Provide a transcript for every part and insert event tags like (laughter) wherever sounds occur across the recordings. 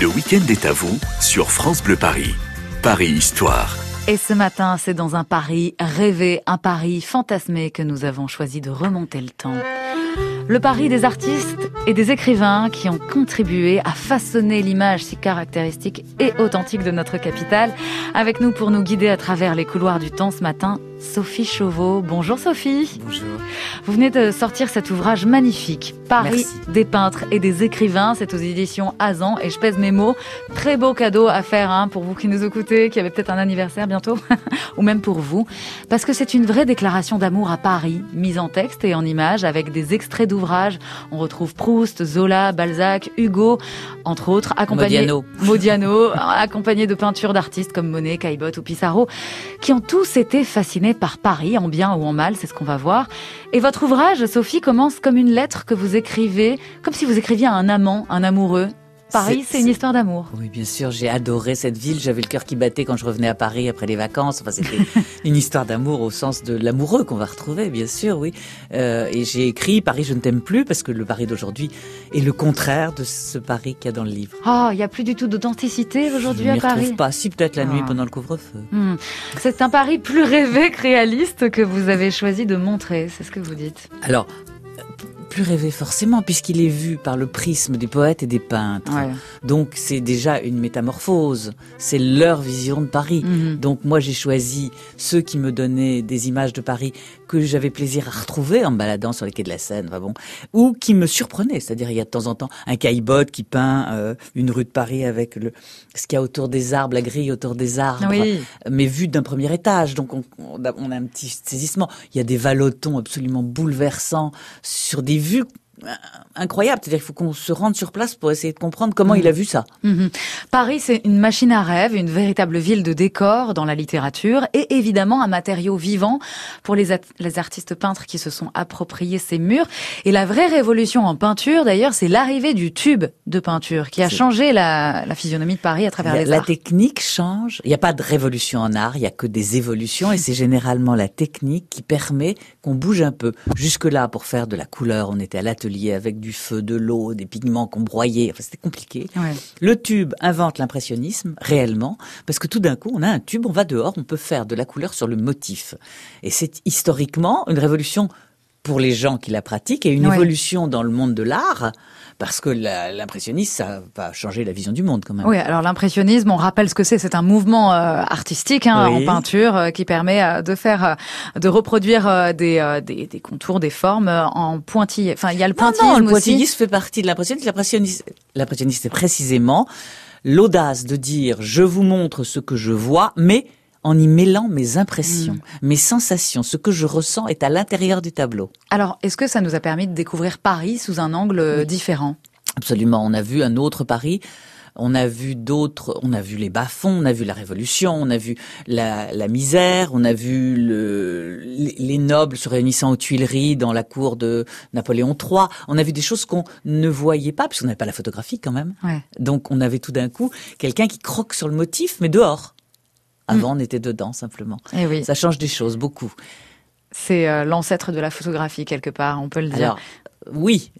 Le week-end est à vous sur France Bleu Paris. Paris Histoire. Et ce matin, c'est dans un Paris rêvé, un Paris fantasmé que nous avons choisi de remonter le temps. Le Paris des artistes et des écrivains qui ont contribué à façonner l'image si caractéristique et authentique de notre capitale. Avec nous pour nous guider à travers les couloirs du temps ce matin, Sophie Chauveau. Bonjour Sophie. Bonjour. Vous venez de sortir cet ouvrage magnifique, Paris Merci. des peintres et des écrivains. C'est aux éditions Azan et je pèse mes mots. Très beau cadeau à faire hein, pour vous qui nous écoutez, qui avez peut-être un anniversaire bientôt, (laughs) ou même pour vous, parce que c'est une vraie déclaration d'amour à Paris, mise en texte et en images avec des extraits d'ouvrages. On retrouve Proust, Zola, Balzac, Hugo, entre autres, accompagnés Modiano. Modiano, (laughs) accompagné de peintures d'artistes comme Monet, Caillebotte ou Pissarro, qui ont tous été fascinés par Paris, en bien ou en mal, c'est ce qu'on va voir. Et votre ouvrage, Sophie, commence comme une lettre que vous écrivez, comme si vous écriviez à un amant, un amoureux. Paris, C'est- une histoire d'amour. Oui, bien sûr, j'ai adoré cette ville. J'avais le cœur qui battait quand je revenais à Paris après les vacances. Enfin, c'était (laughs) une histoire d'amour au sens de l'amoureux qu'on va retrouver, bien sûr, oui. Euh, et j'ai écrit Paris, je ne t'aime plus parce que le Paris d'aujourd'hui est le contraire de ce Paris qu'il y a dans le livre. Oh, il n'y a plus du tout d'authenticité aujourd'hui je à m'y retrouve Paris. pas. Si peut-être la nuit Ah. pendant le couvre-feu. Hmm. C'est un Paris plus rêvé que réaliste que vous avez choisi de montrer, c'est ce que vous dites. Alors. Plus rêvé forcément, puisqu'il est vu par le prisme des poètes et des peintres. Ouais. Donc c'est déjà une métamorphose. C'est leur vision de Paris. Mhm. Donc moi j'ai choisi ceux qui me donnaient des images de Paris que j'avais plaisir à retrouver en me baladant sur les quais de la Seine, enfin bon, ou qui me surprenaient. C'est-à-dire il y a de temps en temps un caillebotte qui peint euh, une rue de Paris avec le ce qu'il y a autour des arbres, la grille autour des arbres, Oui. mais vu d'un premier étage. Donc on, on a, on a un petit saisissement. Il y a des valotons absolument bouleversants sur des vues euh, incroyables. C'est-à-dire qu'il faut qu'on se rende sur place pour essayer de comprendre comment il a vu ça. Mhm. Paris, c'est une machine à rêve, une véritable ville de décor dans la littérature et évidemment un matériau vivant pour les, les artistes peintres qui se sont appropriés ces murs. Et la vraie révolution en peinture, d'ailleurs, c'est l'arrivée du tube de peinture qui a changé la, la physionomie de Paris à travers La, les la arts. technique change. Il n'y a pas de révolution en art, il y a que des évolutions et c'est généralement la technique qui permet qu'on bouge un peu. Jusque-là, pour faire de la couleur, on était à l'atelier avec du feu, de l'eau, des pigments qu'on broyait. Enfin, c'était compliqué. Ouais. Le tube invente l'impressionnisme, réellement, parce que tout d'un coup, on a un tube, on va dehors, on peut faire de la couleur sur le motif. Et c'est historiquement une révolution pour les gens qui la pratiquent et une Ouais. évolution dans le monde de l'art, parce que l'impressionnisme, ça va changer la vision du monde quand même. Oui, alors l'impressionnisme, on rappelle ce que c'est. C'est un mouvement euh, artistique hein, Oui. en peinture euh, qui permet euh, de faire, de reproduire des, des, des contours, des formes en pointillé. Enfin, il y a le pointillisme non, le aussi. pointillisme fait partie de. L'impressionnisme, l'impressionnisme, c'est précisément l'audace de dire je vous montre ce que je vois, mais en y mêlant mes impressions, Mm. mes sensations, ce que je ressens est à l'intérieur du tableau. Alors, est-ce que ça nous a permis de découvrir Paris sous un angle euh, différent? Absolument. On a vu un autre Paris. On a vu d'autres, on a vu les bas-fonds, on a vu la révolution, on a vu la, la misère, on a vu le, les les nobles se réunissant aux Tuileries dans la cour de Napoléon III. On a vu des choses qu'on ne voyait pas, puisqu'on n'avait pas la photographie quand même. Ouais. Donc on avait tout d'un coup quelqu'un qui croque sur le motif, mais dehors. Avant, on était dedans simplement. Eh oui, Ça change des choses, beaucoup. c'est euh, l'ancêtre de la photographie quelque part, on peut le dire. Alors, oui,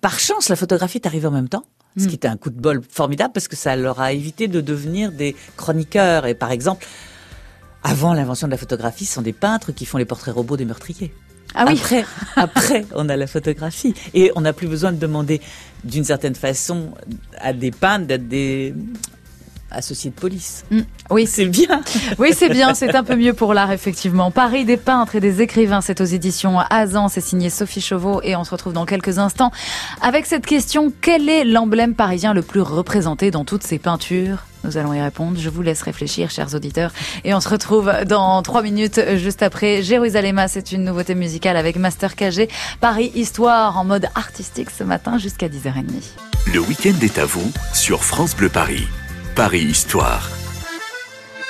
par chance, la photographie est arrivée en même temps. Ce Mm. qui était un coup de bol formidable parce que ça leur a évité de devenir des chroniqueurs. Et par exemple, avant l'invention de la photographie, ce sont des peintres qui font les portraits robots des meurtriers. ah oui, Après, (laughs) après, on a la photographie. Et on n'a plus besoin de demander, d'une certaine façon, à des peintres d'être des associés de police. Mm. oui, C'est bien. Oui, c'est bien, c'est un peu mieux pour l'art, effectivement. Paris des peintres et des écrivains, c'est aux éditions Azan, c'est signé Sophie Chauveau et on se retrouve dans quelques instants avec cette question, quel est l'emblème parisien le plus représenté dans toutes ces peintures? Nous allons y répondre. Je vous laisse réfléchir, chers auditeurs. Et on se retrouve dans trois minutes, juste après Jérusalem. C'est une nouveauté musicale avec Master KG. Paris Histoire en mode artistique ce matin jusqu'à 10h30. Le week-end est à vous sur France Bleu Paris. Paris Histoire.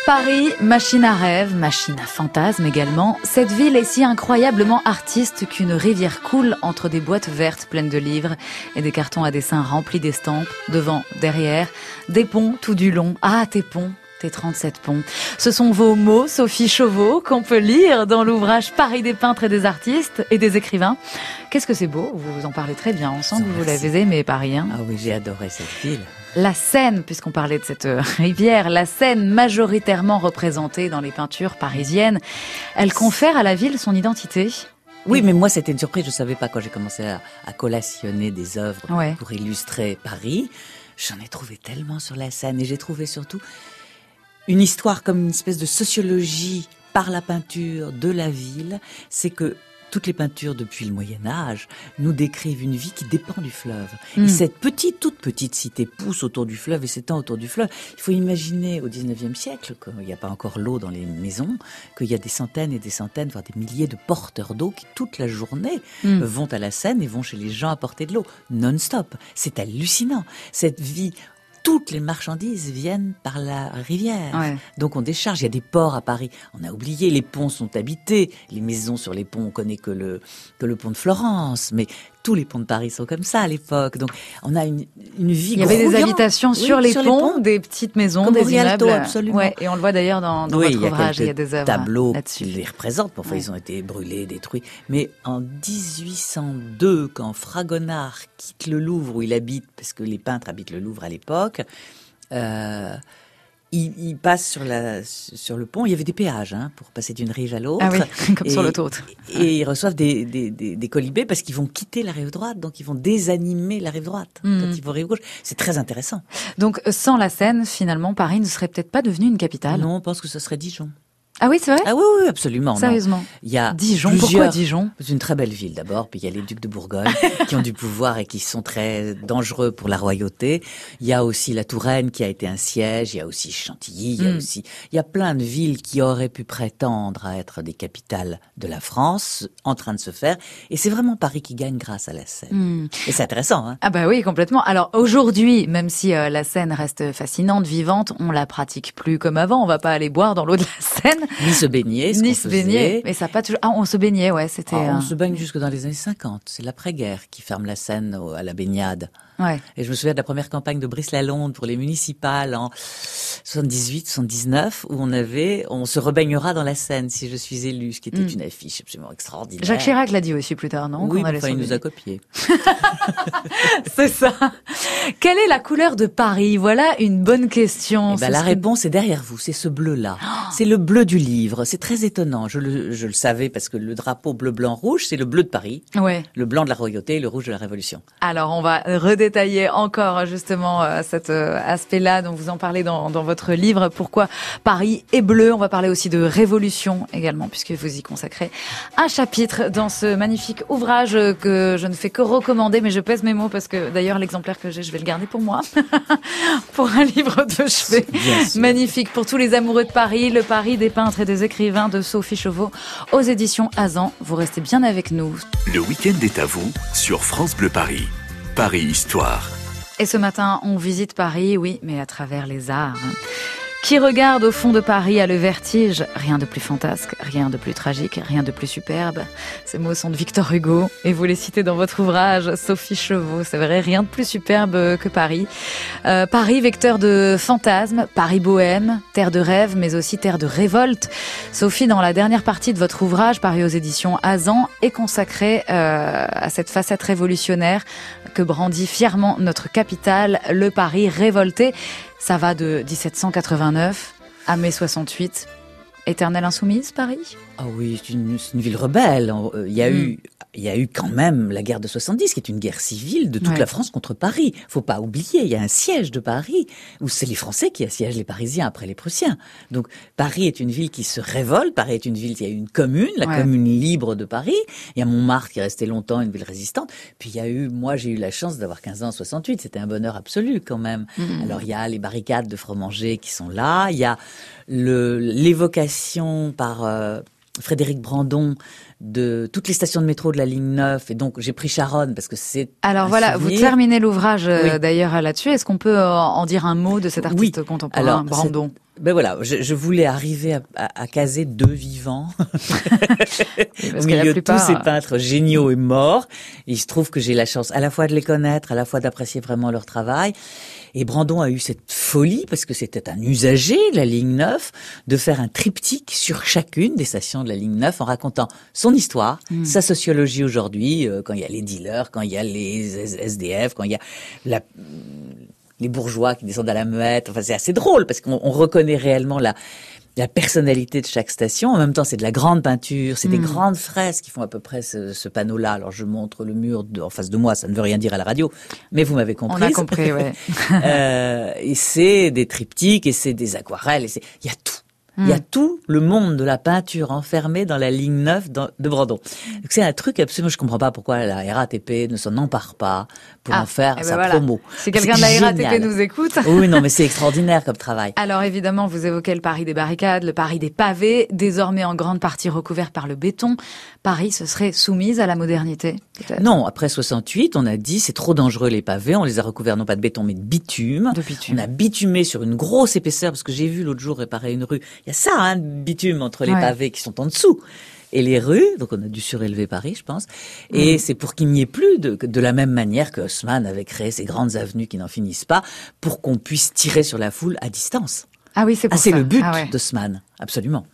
Paris, machine à rêve, machine à fantasmes également. Cette ville est si incroyablement artiste qu'une rivière coule entre des boîtes vertes pleines de livres et des cartons à dessin remplis d'estampes, devant, derrière, des ponts tout du long. Ah, tes ponts tes 37 ponts. Ce sont vos mots, Sophie Chauveau, qu'on peut lire dans l'ouvrage Paris des peintres et des artistes et des écrivains. Qu'est-ce que c'est beau Vous en parlez très bien ensemble, vous l'avez aimé, Paris. Hein ah oui, j'ai adoré cette ville. La Seine, puisqu'on parlait de cette euh, (laughs) rivière, la Seine majoritairement représentée dans les peintures parisiennes, elle confère à la ville son identité. Oui, mais moi c'était une surprise. Je savais pas quand j'ai commencé à, collationner des œuvres pour illustrer Paris. J'en ai trouvé tellement sur la Seine et j'ai trouvé surtout une histoire comme une espèce de sociologie par la peinture de la ville. C'est que toutes les peintures depuis le Moyen Âge nous décrivent une vie qui dépend du fleuve. Et hmm. cette petite, toute petite cité pousse autour du fleuve et s'étend autour du fleuve. Il faut imaginer au XIXe siècle, qu'il n'y a pas encore l'eau dans les maisons, qu'il y a des centaines et des centaines, voire des milliers de porteurs d'eau qui toute la journée hmm. vont à la Seine et vont chez les gens apporter de l'eau non-stop. C'est hallucinant. Cette vie toutes les marchandises viennent par la rivière. Donc on décharge. Il y a des ports à Paris. On a oublié, les ponts sont habités. Les maisons sur les ponts, on connaît que le, que le pont de Florence. Mais tous les ponts de Paris sont comme ça à l'époque. Donc, on a une, une vie. Il y avait des habitations sur, les, ponts, des petites maisons, des immeubles. absolument. Ouais, et on le voit d'ailleurs dans, dans votre ouvrage. Il y a des œuvres tableaux qui les représentent. Parfois, ils ont été brûlés, détruits. Mais en 1802, quand Fragonard quitte le Louvre où il habite, parce que les peintres habitent le Louvre à l'époque. Euh, il, passe sur, la, sur le pont. Il y avait des péages hein, pour passer d'une rive à l'autre. Ah oui, (laughs) comme sur l'autoroute. Et ils reçoivent des, des, des, colibés parce qu'ils vont quitter la rive droite, donc ils vont désanimer la rive droite hmm. quand ils vont rive gauche. C'est très intéressant. Donc sans la Seine, finalement, Paris ne serait peut-être pas devenu une capitale? Non, on pense que ce serait Dijon. Ah oui, c'est vrai? Ah oui, oui, absolument. Sérieusement Il y a Dijon, pourquoi Dijon? C'est une très belle ville d'abord, puis il y a les ducs de Bourgogne (laughs) qui ont du pouvoir et qui sont très dangereux pour la royauté. Il y a aussi la Touraine qui a été un siège, il y a aussi Chantilly, il y a hmm. aussi... Il y a plein de villes qui auraient pu prétendre à être des capitales de la France, en train de se faire, et c'est vraiment Paris qui gagne grâce à la Seine. Hmm. Et c'est intéressant, hein Ah bah oui, complètement. Alors aujourd'hui, même si euh, la Seine reste fascinante, vivante, on la pratique plus comme avant, on va pas aller boire dans l'eau de la (laughs) Seine. Ni se baigner, Ni se baigner. Mais ça pas toujours. Ah, on se baignait, ouais, c'était. Ah, on se baigne jusque dans les années 50. C'est l'après-guerre qui ferme la Seine à la baignade. Et je me souviens de la première campagne de Brice Lalonde pour les municipales en 78, 79, où on avait, on se rebaignera dans la Seine si je suis élu, ce qui était hmm. une affiche absolument extraordinaire. Jacques Chirac l'a dit aussi plus tard, non Oui, enfin, il nous a copié. (laughs) C'est ça. Quelle est la couleur de Paris? Voilà une bonne question. Eh ben, la réponse est derrière vous, c'est ce bleu-là. (gasps) c'est le bleu du livre. C'est très étonnant. Je le, je le savais parce que le drapeau bleu-blanc-rouge, c'est le bleu de Paris. Ouais. Le blanc de la royauté et le rouge de la Révolution. Alors, on va redéterminer détailler encore justement euh, cet euh, aspect-là dont vous en parlez dans, dans votre livre. Pourquoi Paris est bleu On va parler aussi de révolution également, puisque vous y consacrez un chapitre dans ce magnifique ouvrage que je ne fais que recommander, mais je pèse mes mots parce que d'ailleurs l'exemplaire que j'ai, je vais le garder pour moi, (laughs) pour un livre de chevet magnifique pour tous les amoureux de Paris, le Paris des peintres et des écrivains de Sophie Chauveau aux éditions Azan. Vous restez bien avec nous. Le week-end est à vous sur France Bleu Paris. Paris Histoire. Et ce matin, on visite Paris, oui, mais à travers les arts. Qui regarde au fond de Paris à le vertige Rien de plus fantasque, rien de plus tragique, rien de plus superbe. Ces mots sont de Victor Hugo et vous les citez dans votre ouvrage, Sophie Chevaux. C'est vrai, rien de plus superbe que Paris. Euh, Paris, vecteur de fantasmes, Paris bohème, terre de rêve, mais aussi terre de révolte. Sophie, dans la dernière partie de votre ouvrage, paru aux éditions Azan, est consacrée euh, à cette facette révolutionnaire que brandit fièrement notre capitale, le Paris révolté. Ça va de 1789 à mai 68. Éternelle insoumise, Paris? Ah oui, c'est une, ville rebelle. Il y a hmm. eu il y a eu quand même la guerre de 70, qui est une guerre civile de toute la France contre Paris. Faut pas oublier, il y a un siège de Paris, où c'est les Français qui assiègent les Parisiens après les Prussiens. Donc Paris est une ville qui se révolte, Paris est une ville qui a eu une commune, la commune libre de Paris. Il y a Montmartre qui est resté longtemps une ville résistante. Puis il y a eu, moi j'ai eu la chance d'avoir 15 ans en 68, c'était un bonheur absolu quand même. Mmh. Alors il y a les barricades de Fromanger qui sont là, il y a l'évocation par... Euh, Frédéric Brandon de toutes les stations de métro de la ligne 9 et donc j'ai pris Charonne parce que c'est Alors voilà, vous terminez l'ouvrage euh, d'ailleurs là-dessus. Est-ce qu'on peut euh, en dire un mot de cet artiste contemporain Brandon? Ben voilà, je, je voulais arriver à, à, à, caser deux vivants (laughs) (laughs) au milieu de tous ces euh, peintres géniaux et morts. il se trouve que j'ai la chance à la fois de les connaître, à la fois d'apprécier vraiment leur travail. Et Brandon a eu cette folie, parce que c'était un usager de la ligne 9, de faire un triptyque sur chacune des stations de la ligne 9 en racontant son histoire, hmm. sa sociologie aujourd'hui, euh, quand il y a les dealers, quand il y a les SDF, quand il y a la, les bourgeois qui descendent à la muette. Enfin, c'est assez drôle parce qu'on reconnaît réellement la, la personnalité de chaque station. En même temps, c'est de la grande peinture, c'est des hmm. grandes fresques qui font à peu près ce, panneau-là. Alors, je montre le mur en face de moi, ça ne veut rien dire à la radio, mais vous m'avez compris. On a compris, ouais. (laughs) euh, et c'est des triptyques, et c'est des aquarelles, et c'est, il y a tout. Il y a hmm. tout le monde de la peinture enfermé dans la ligne 9 de Brandon. C'est un truc absolument, je comprends pas pourquoi la RATP ne s'en empare pas pour ah, en faire eh ben sa promo. Si quelqu'un de la RATP nous écoute. (laughs) Oui, non, mais c'est extraordinaire comme travail. Alors évidemment, vous évoquez le Paris des barricades, le Paris des pavés, désormais en grande partie recouvert par le béton. Paris se serait soumise à la modernité Non, après 68, on a dit c'est trop dangereux les pavés, on les a recouverts non pas de béton mais de bitume. De bitume. On a bitumé sur une grosse épaisseur parce que j'ai vu l'autre jour réparer une rue il y a ça, hein, bitume entre les pavés qui sont en dessous et les rues. Donc on a dû surélever Paris, je pense. Et c'est pour qu'il n'y ait plus de, de la même manière que Haussmann avait créé ces grandes avenues qui n'en finissent pas, pour qu'on puisse tirer sur la foule à distance. Ah oui, c'est pour ah, c'est le but ah d'Haussmann, absolument.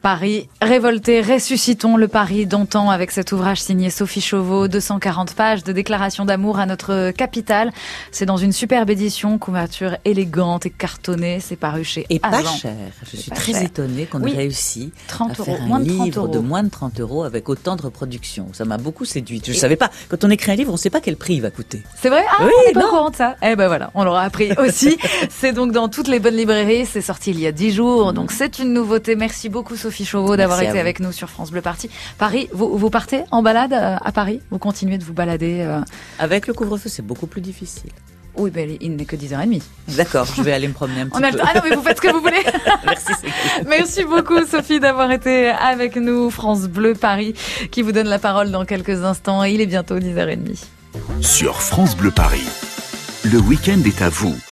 Paris révolté, ressuscitons le Paris d'antan avec cet ouvrage signé Sophie Chauveau, 240 pages de déclaration d'amour à notre capitale. C'est dans une superbe édition, couverture élégante et cartonnée, c'est paru chez Et pas cher. Je suis très étonnée qu'on ait réussi 30 à faire un livre de moins de 30 euros avec autant de reproductions. Ça m'a beaucoup séduite. Je ne savais pas. Quand on écrit un livre, on ne sait pas quel prix il va coûter. C'est vrai? Ah, oui, on n'est pas au courant de ça. Eh ben voilà, on l'aura appris aussi. (laughs) c'est donc dans toutes les bonnes librairies. C'est sorti il y a 10 jours, donc c'est une nouveauté. Merci beaucoup Sophie Chauveau d'avoir été avec nous sur France Bleu Parti. Paris, vous, vous partez en balade euh, à Paris? Vous continuez de vous balader euh? Avec le couvre-feu, c'est beaucoup plus difficile. Oui, ben, il n'est que 10h30. D'accord, je vais aller me promener un petit peu. Ah non, mais vous faites ce que vous voulez. (laughs) Merci. Merci beaucoup, Sophie, d'avoir été avec nous. France Bleu Paris, qui vous donne la parole dans quelques instants. Il est bientôt 10h30. Sur France Bleu Paris, le week-end est à vous.